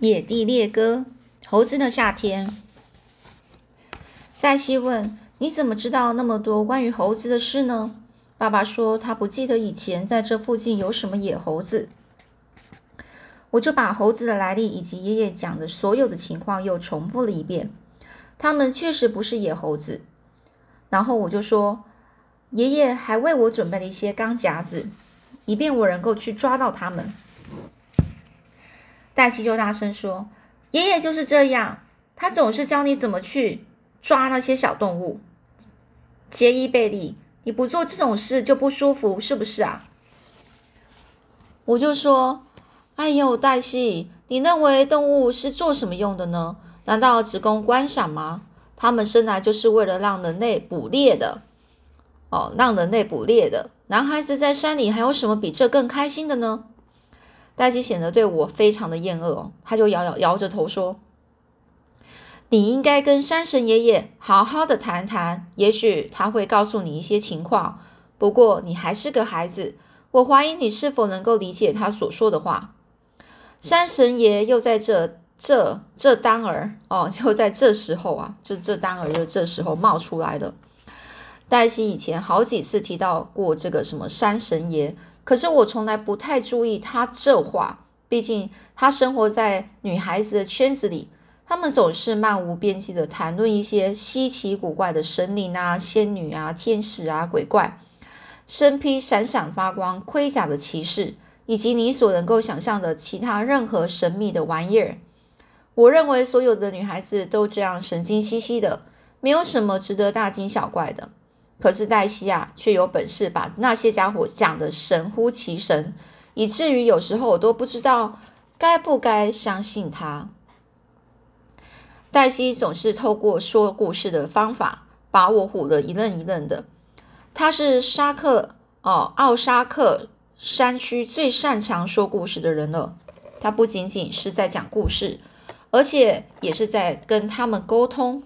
野地猎歌，猴子的夏天。黛西问：“你怎么知道那么多关于猴子的事呢？”爸爸说：“他不记得以前在这附近有什么野猴子。”我就把猴子的来历以及爷爷讲的所有的情况又重复了一遍。他们确实不是野猴子。然后我就说：“爷爷还为我准备了一些钢夹子，以便我能够去抓到它们。”黛西就大声说：“爷爷就是这样，他总是教你怎么去抓那些小动物。”杰伊贝利，你不做这种事就不舒服，是不是啊？我就说：“哎呦，黛西，你认为动物是做什么用的呢？难道只供观赏吗？他们生来就是为了让人类捕猎的。哦，让人类捕猎的。男孩子在山里还有什么比这更开心的呢？”黛西显得对我非常的厌恶，他就摇摇摇着头说：“你应该跟山神爷爷好好的谈谈，也许他会告诉你一些情况。不过你还是个孩子，我怀疑你是否能够理解他所说的话。”山神爷又在这这这当儿哦，又在这时候啊，就这当儿就这时候冒出来了。黛西以前好几次提到过这个什么山神爷。可是我从来不太注意他这话，毕竟他生活在女孩子的圈子里，他们总是漫无边际的谈论一些稀奇古怪的神灵啊、仙女啊、天使啊、鬼怪，身披闪闪发光盔甲的骑士，以及你所能够想象的其他任何神秘的玩意儿。我认为所有的女孩子都这样神经兮兮的，没有什么值得大惊小怪的。可是黛西啊，却有本事把那些家伙讲得神乎其神，以至于有时候我都不知道该不该相信他。黛西总是透过说故事的方法把我唬得一愣一愣的。他是沙克哦，奥沙克山区最擅长说故事的人了。他不仅仅是在讲故事，而且也是在跟他们沟通。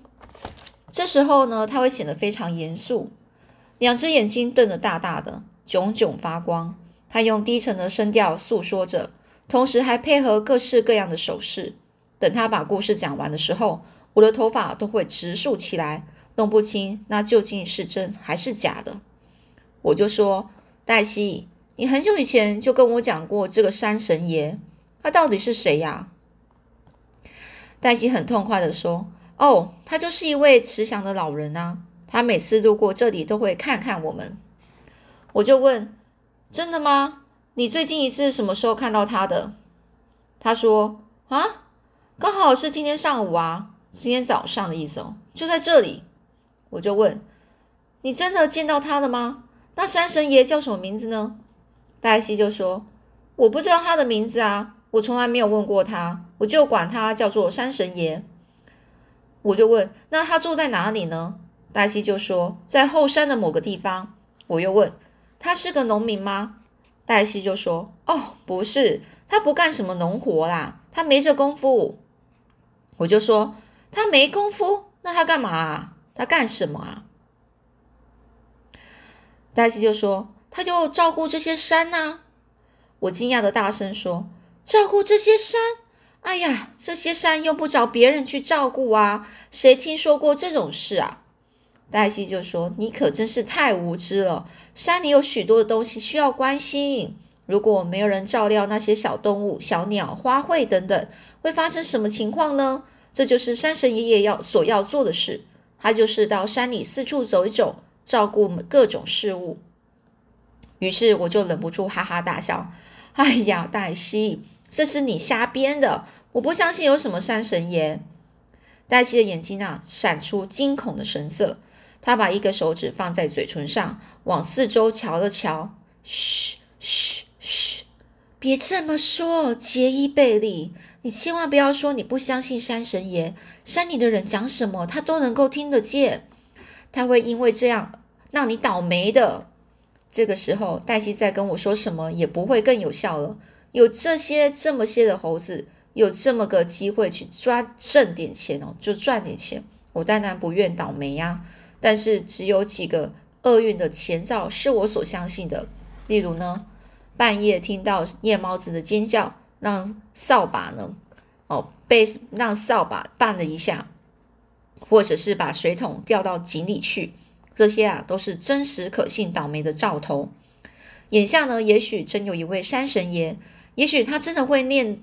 这时候呢，他会显得非常严肃。两只眼睛瞪得大大的，炯炯发光。他用低沉的声调诉说着，同时还配合各式各样的手势。等他把故事讲完的时候，我的头发都会直竖起来，弄不清那究竟是真还是假的。我就说：“黛西，你很久以前就跟我讲过这个山神爷，他到底是谁呀？”黛西很痛快的说：“哦，他就是一位慈祥的老人啊。”他每次路过这里都会看看我们，我就问：“真的吗？你最近一次什么时候看到他的？”他说：“啊，刚好是今天上午啊，今天早上的意思哦，就在这里。”我就问：“你真的见到他了吗？那山神爷叫什么名字呢？”黛西就说：“我不知道他的名字啊，我从来没有问过他，我就管他叫做山神爷。”我就问：“那他住在哪里呢？”黛西就说：“在后山的某个地方。”我又问：“他是个农民吗？”黛西就说：“哦，不是，他不干什么农活啦，他没这功夫。”我就说：“他没功夫，那他干嘛？他干什么啊？”黛西就说：“他就照顾这些山呐。”我惊讶的大声说：“照顾这些山？哎呀，这些山用不着别人去照顾啊，谁听说过这种事啊？”黛西就说：“你可真是太无知了！山里有许多的东西需要关心，如果没有人照料那些小动物、小鸟、花卉等等，会发生什么情况呢？这就是山神爷爷要所要做的事。他就是到山里四处走一走，照顾各种事物。”于是我就忍不住哈哈大笑：“哎呀，黛西，这是你瞎编的！我不相信有什么山神爷。”黛西的眼睛啊，闪出惊恐的神色。他把一个手指放在嘴唇上，往四周瞧了瞧。嘘嘘嘘，别这么说，杰伊贝利，你千万不要说你不相信山神爷。山里的人讲什么，他都能够听得见。他会因为这样让你倒霉的。这个时候，黛西再跟我说什么也不会更有效了。有这些这么些的猴子，有这么个机会去赚挣点钱哦，就赚点钱。我当然不愿倒霉呀。但是只有几个厄运的前兆是我所相信的，例如呢，半夜听到夜猫子的尖叫，让扫把呢哦，被让扫把绊了一下，或者是把水桶掉到井里去，这些啊都是真实可信倒霉的兆头。眼下呢，也许真有一位山神爷，也许他真的会念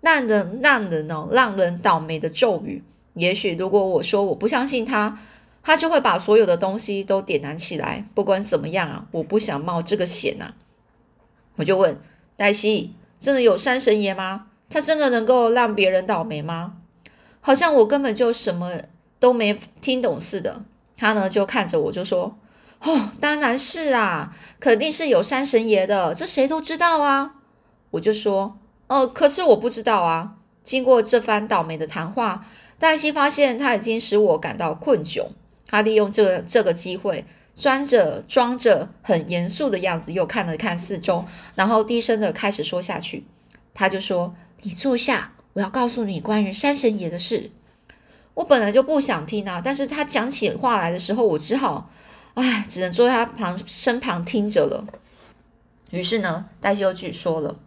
让人让人哦让人倒霉的咒语。也许如果我说我不相信他，他就会把所有的东西都点燃起来。不管怎么样啊，我不想冒这个险呐。我就问黛西：“真的有山神爷吗？他真的能够让别人倒霉吗？”好像我根本就什么都没听懂似的。他呢就看着我就说。哦，当然是啊，肯定是有山神爷的，这谁都知道啊。我就说，呃，可是我不知道啊。经过这番倒霉的谈话，黛西发现他已经使我感到困窘。他利用这个这个机会，装着装着很严肃的样子，又看了看四周，然后低声的开始说下去。他就说：“你坐下，我要告诉你关于山神爷的事。”我本来就不想听啊，但是他讲起话来的时候，我只好。唉，只能坐在他旁身旁听着了。于是呢，黛西又继续说了：“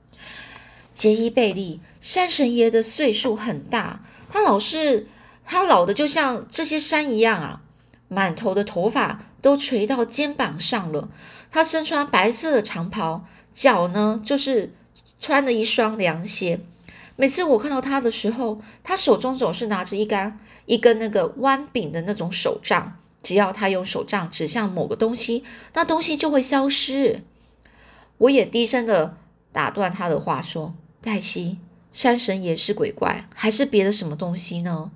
杰伊贝利山神爷的岁数很大，他老是他老的就像这些山一样啊，满头的头发都垂到肩膀上了。他身穿白色的长袍，脚呢就是穿了一双凉鞋。每次我看到他的时候，他手中总是拿着一根一根那个弯柄的那种手杖。”只要他用手杖指向某个东西，那东西就会消失。我也低声的打断他的话说：“黛西，山神也是鬼怪，还是别的什么东西呢？”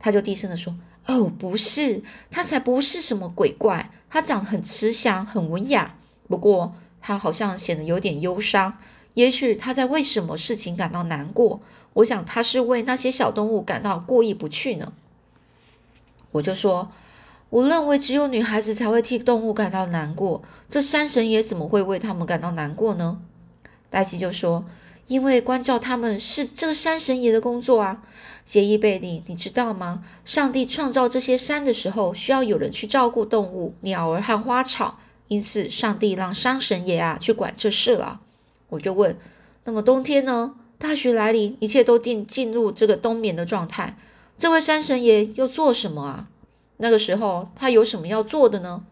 他就低声的说：“哦，不是，他才不是什么鬼怪。他长得很慈祥，很文雅。不过他好像显得有点忧伤。也许他在为什么事情感到难过。我想他是为那些小动物感到过意不去呢。”我就说。我认为只有女孩子才会替动物感到难过，这山神爷怎么会为他们感到难过呢？黛西就说：“因为关照他们是这个山神爷的工作啊。”杰伊贝利，你知道吗？上帝创造这些山的时候，需要有人去照顾动物、鸟儿和花草，因此上帝让山神爷啊去管这事了。我就问：那么冬天呢？大雪来临，一切都进进入这个冬眠的状态，这位山神爷又做什么啊？那个时候，他有什么要做的呢？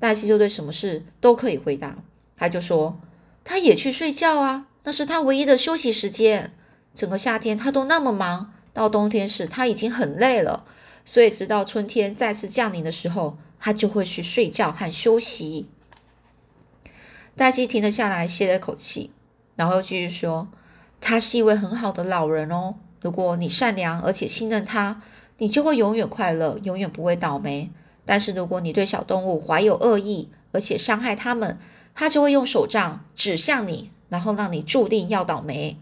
黛西就对什么事都可以回答。他就说，他也去睡觉啊，那是他唯一的休息时间。整个夏天他都那么忙，到冬天时他已经很累了，所以直到春天再次降临的时候，他就会去睡觉和休息。黛西停了下来，歇了口气，然后继续说：“他是一位很好的老人哦，如果你善良而且信任他。”你就会永远快乐，永远不会倒霉。但是如果你对小动物怀有恶意，而且伤害他们，他就会用手杖指向你，然后让你注定要倒霉。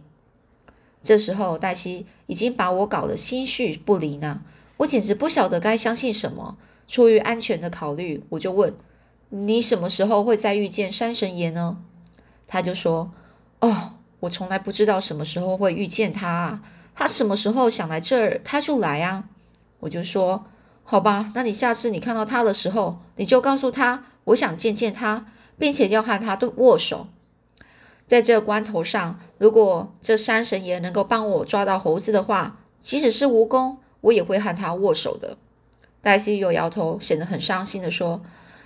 这时候，黛西已经把我搞得心绪不离呢。我简直不晓得该相信什么。出于安全的考虑，我就问：“你什么时候会再遇见山神爷呢？”他就说：“哦，我从来不知道什么时候会遇见他啊。他什么时候想来这儿，他就来啊。”我就说，好吧，那你下次你看到他的时候，你就告诉他，我想见见他，并且要和他对握手。在这关头上，如果这山神爷能够帮我抓到猴子的话，即使是蜈蚣，我也会和他握手的。黛西又摇头，显得很伤心的说：“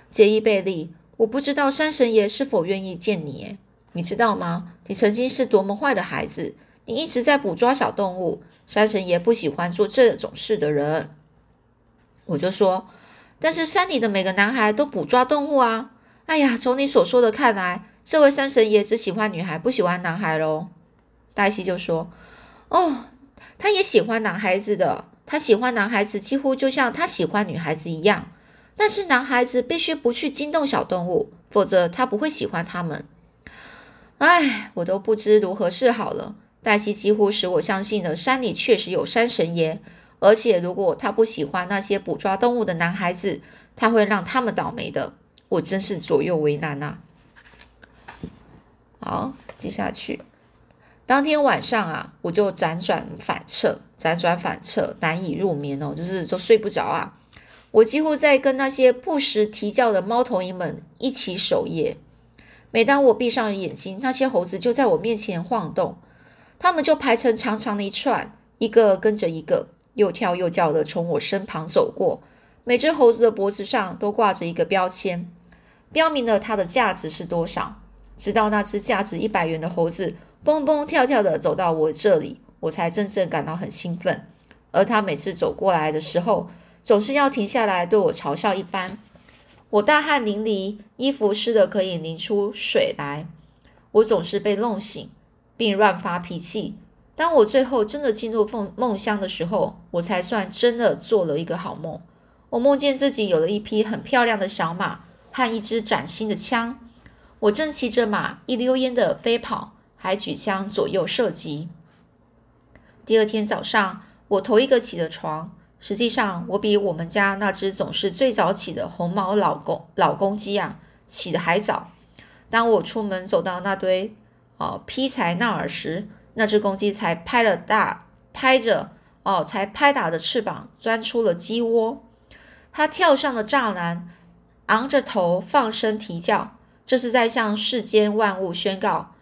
杰伊贝利，我不知道山神爷是否愿意见你。你知道吗？你曾经是多么坏的孩子。”你一直在捕抓小动物，山神爷不喜欢做这种事的人。我就说，但是山里的每个男孩都捕抓动物啊！哎呀，从你所说的看来，这位山神爷只喜欢女孩，不喜欢男孩喽。黛西就说：“哦，他也喜欢男孩子的，他喜欢男孩子几乎就像他喜欢女孩子一样。但是男孩子必须不去惊动小动物，否则他不会喜欢他们。哎，我都不知如何是好了。”黛西几乎使我相信了，山里确实有山神爷，而且如果他不喜欢那些捕抓动物的男孩子，他会让他们倒霉的。我真是左右为难呐。好，接下去，当天晚上啊，我就辗转反侧，辗转反侧，难以入眠哦，就是就睡不着啊。我几乎在跟那些不时啼叫的猫头鹰们一起守夜。每当我闭上眼睛，那些猴子就在我面前晃动。它们就排成长长的一串，一个跟着一个，又跳又叫的从我身旁走过。每只猴子的脖子上都挂着一个标签，标明了它的价值是多少。直到那只价值一百元的猴子蹦蹦跳跳的走到我这里，我才真正感到很兴奋。而他每次走过来的时候，总是要停下来对我嘲笑一番。我大汗淋漓，衣服湿的可以淋出水来。我总是被弄醒，并乱发脾气。当我最后真的进入梦梦乡的时候，我才算真的做了一个好梦。我梦见自己有了一匹很漂亮的小马和一支崭新的枪。我正骑着马一溜烟的飞跑，还举枪左右射击。第二天早上，我头一个起的床。实际上，我比我们家那只总是最早起的红毛老公老公鸡啊起的还早。当我出门走到那堆哦劈柴那儿时，那只公鸡才拍了大拍着哦才拍打着翅膀钻出了鸡窝。它跳上了栅栏，昂着头放声啼叫，这是在向世间万物宣告：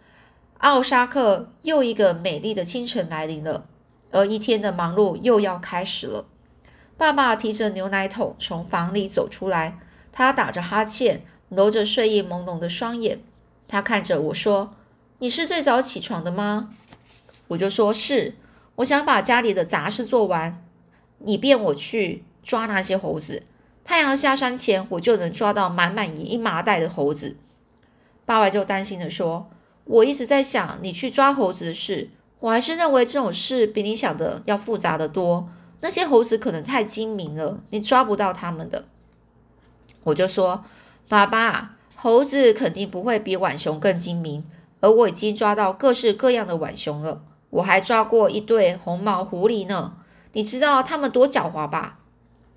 奥沙克又一个美丽的清晨来临了，而一天的忙碌又要开始了。爸爸提着牛奶桶从房里走出来，他打着哈欠，揉着睡意朦胧的双眼。他看着我说：“你是最早起床的吗？”我就说是，我想把家里的杂事做完，以便我去抓那些猴子。太阳下山前，我就能抓到满满一麻袋的猴子。爸爸就担心的说：“我一直在想你去抓猴子的事，我还是认为这种事比你想的要复杂的多。”那些猴子可能太精明了，你抓不到它们的。我就说，爸爸，猴子肯定不会比浣熊更精明，而我已经抓到各式各样的浣熊了。我还抓过一对红毛狐狸呢，你知道它们多狡猾吧？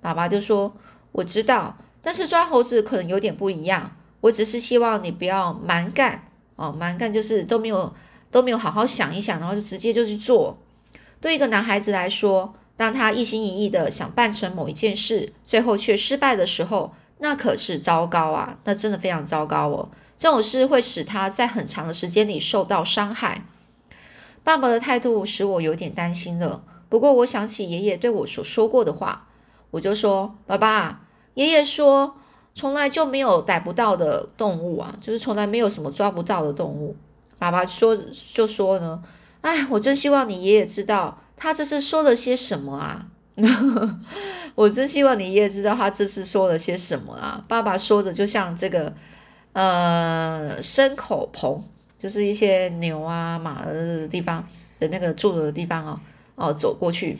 爸爸就说，我知道，但是抓猴子可能有点不一样。我只是希望你不要蛮干哦，蛮干就是都没有都没有好好想一想，然后就直接就去做。对一个男孩子来说。当他一心一意的想办成某一件事，最后却失败的时候，那可是糟糕啊！那真的非常糟糕哦。这种事会使他在很长的时间里受到伤害。爸爸的态度使我有点担心了。不过我想起爷爷对我所说过的话，我就说：“爸爸，爷爷说从来就没有逮不到的动物啊，就是从来没有什么抓不到的动物。”爸爸说就说呢：“哎，我真希望你爷爷知道。”他这是说了些什么啊？我真希望你爷爷知道他这是说了些什么啊！爸爸说的就像这个，呃，牲口棚，就是一些牛啊、马的地方的那个住的地方哦，哦，走过去。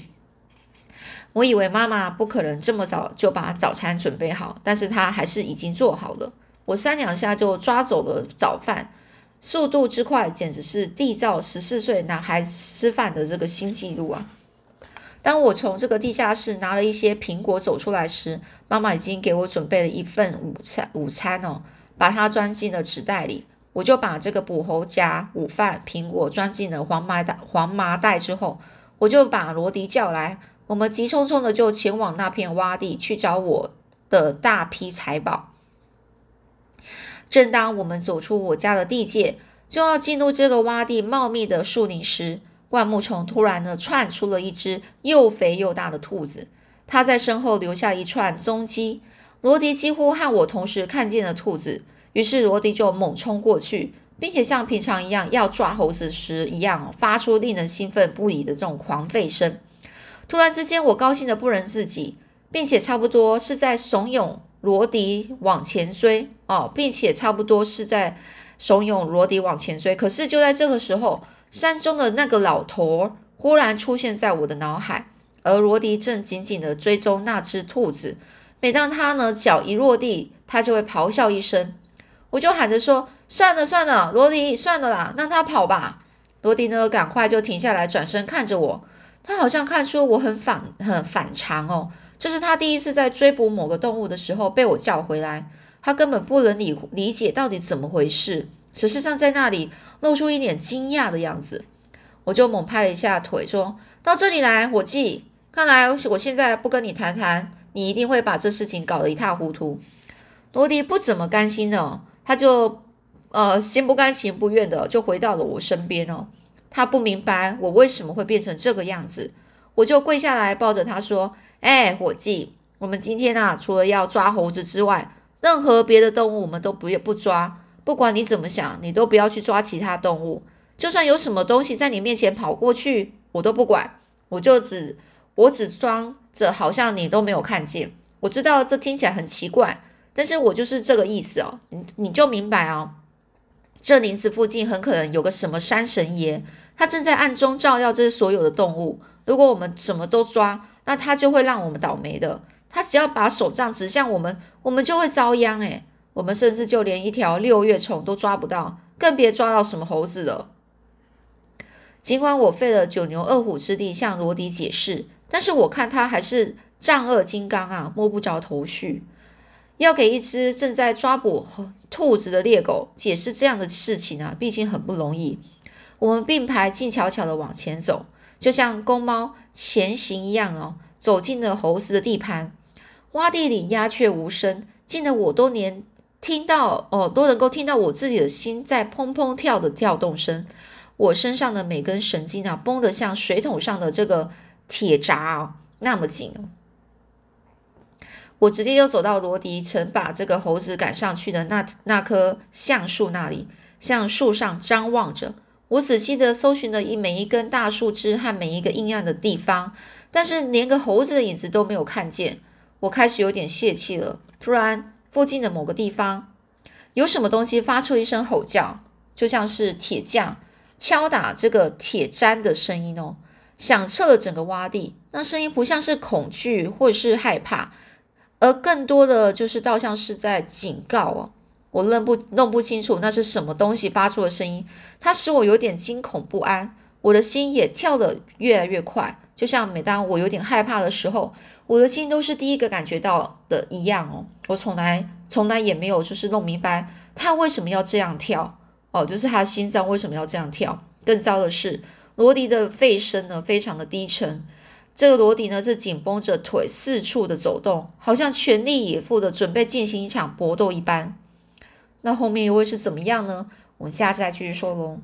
我以为妈妈不可能这么早就把早餐准备好，但是她还是已经做好了。我三两下就抓走了早饭。速度之快，简直是缔造十四岁男孩吃饭的这个新纪录啊！当我从这个地下室拿了一些苹果走出来时，妈妈已经给我准备了一份午餐。午餐哦，把它装进了纸袋里。我就把这个捕猴夹、午饭、苹果装进了黄麻袋。黄麻袋之后，我就把罗迪叫来，我们急匆匆的就前往那片洼地去找我的大批财宝。正当我们走出我家的地界，就要进入这个洼地茂密的树林时，灌木丛突然的窜出了一只又肥又大的兔子，它在身后留下一串踪迹。罗迪几乎和我同时看见了兔子，于是罗迪就猛冲过去，并且像平常一样要抓猴子时一样，发出令人兴奋不已的这种狂吠声。突然之间，我高兴的不能自己，并且差不多是在怂恿。罗迪往前追哦，并且差不多是在怂恿罗迪往前追。可是就在这个时候，山中的那个老头忽然出现在我的脑海，而罗迪正紧紧的追踪那只兔子。每当他呢脚一落地，他就会咆哮一声，我就喊着说：“算了算了，罗迪，算了啦，让他跑吧。”罗迪呢赶快就停下来，转身看着我，他好像看出我很反很反常哦。这是他第一次在追捕某个动物的时候被我叫回来，他根本不能理理解到底怎么回事，只是站在那里露出一脸惊讶的样子。我就猛拍了一下腿，说到这里来，伙计，看来我现在不跟你谈谈，你一定会把这事情搞得一塌糊涂。罗迪不怎么甘心呢，他就呃心不甘情不愿的就回到了我身边哦。他不明白我为什么会变成这个样子。我就跪下来抱着他说：“哎，伙计，我们今天啊，除了要抓猴子之外，任何别的动物我们都不不抓。不管你怎么想，你都不要去抓其他动物。就算有什么东西在你面前跑过去，我都不管。我就只我只装着好像你都没有看见。我知道这听起来很奇怪，但是我就是这个意思哦。你你就明白哦。这林子附近很可能有个什么山神爷，他正在暗中照料这些所有的动物。如果我们什么都抓，那他就会让我们倒霉的。他只要把手杖指向我们，我们就会遭殃。诶，我们甚至就连一条六月虫都抓不到，更别抓到什么猴子了。尽管我费了九牛二虎之力向罗迪解释，但是我看他还是丈二金刚啊，摸不着头绪。要给一只正在抓捕兔子的猎狗解释这样的事情啊，毕竟很不容易。我们并排静悄悄的往前走，就像公猫前行一样哦，走进了猴子的地盘。洼地里鸦雀无声，近的我都连听到哦，都能够听到我自己的心在砰砰跳的跳动声。我身上的每根神经啊，绷得像水桶上的这个铁闸啊，那么紧哦。我直接就走到罗迪曾把这个猴子赶上去的那那棵橡树那里，向树上张望着。我仔细的搜寻了一每一根大树枝和每一个阴暗的地方，但是连个猴子的影子都没有看见。我开始有点泄气了。突然，附近的某个地方有什么东西发出一声吼叫，就像是铁匠敲打这个铁砧的声音哦，响彻了整个洼地。那声音不像是恐惧或者是害怕。而更多的就是倒像是在警告哦，我认不弄不清楚那是什么东西发出的声音，它使我有点惊恐不安，我的心也跳得越来越快，就像每当我有点害怕的时候，我的心都是第一个感觉到的一样哦。我从来从来也没有就是弄明白他为什么要这样跳哦，就是他心脏为什么要这样跳。更糟的是，罗迪的肺声呢非常的低沉。这个罗迪呢是紧绷着腿四处的走动，好像全力以赴的准备进行一场搏斗一般。那后面又会是怎么样呢？我们下次再继续说喽。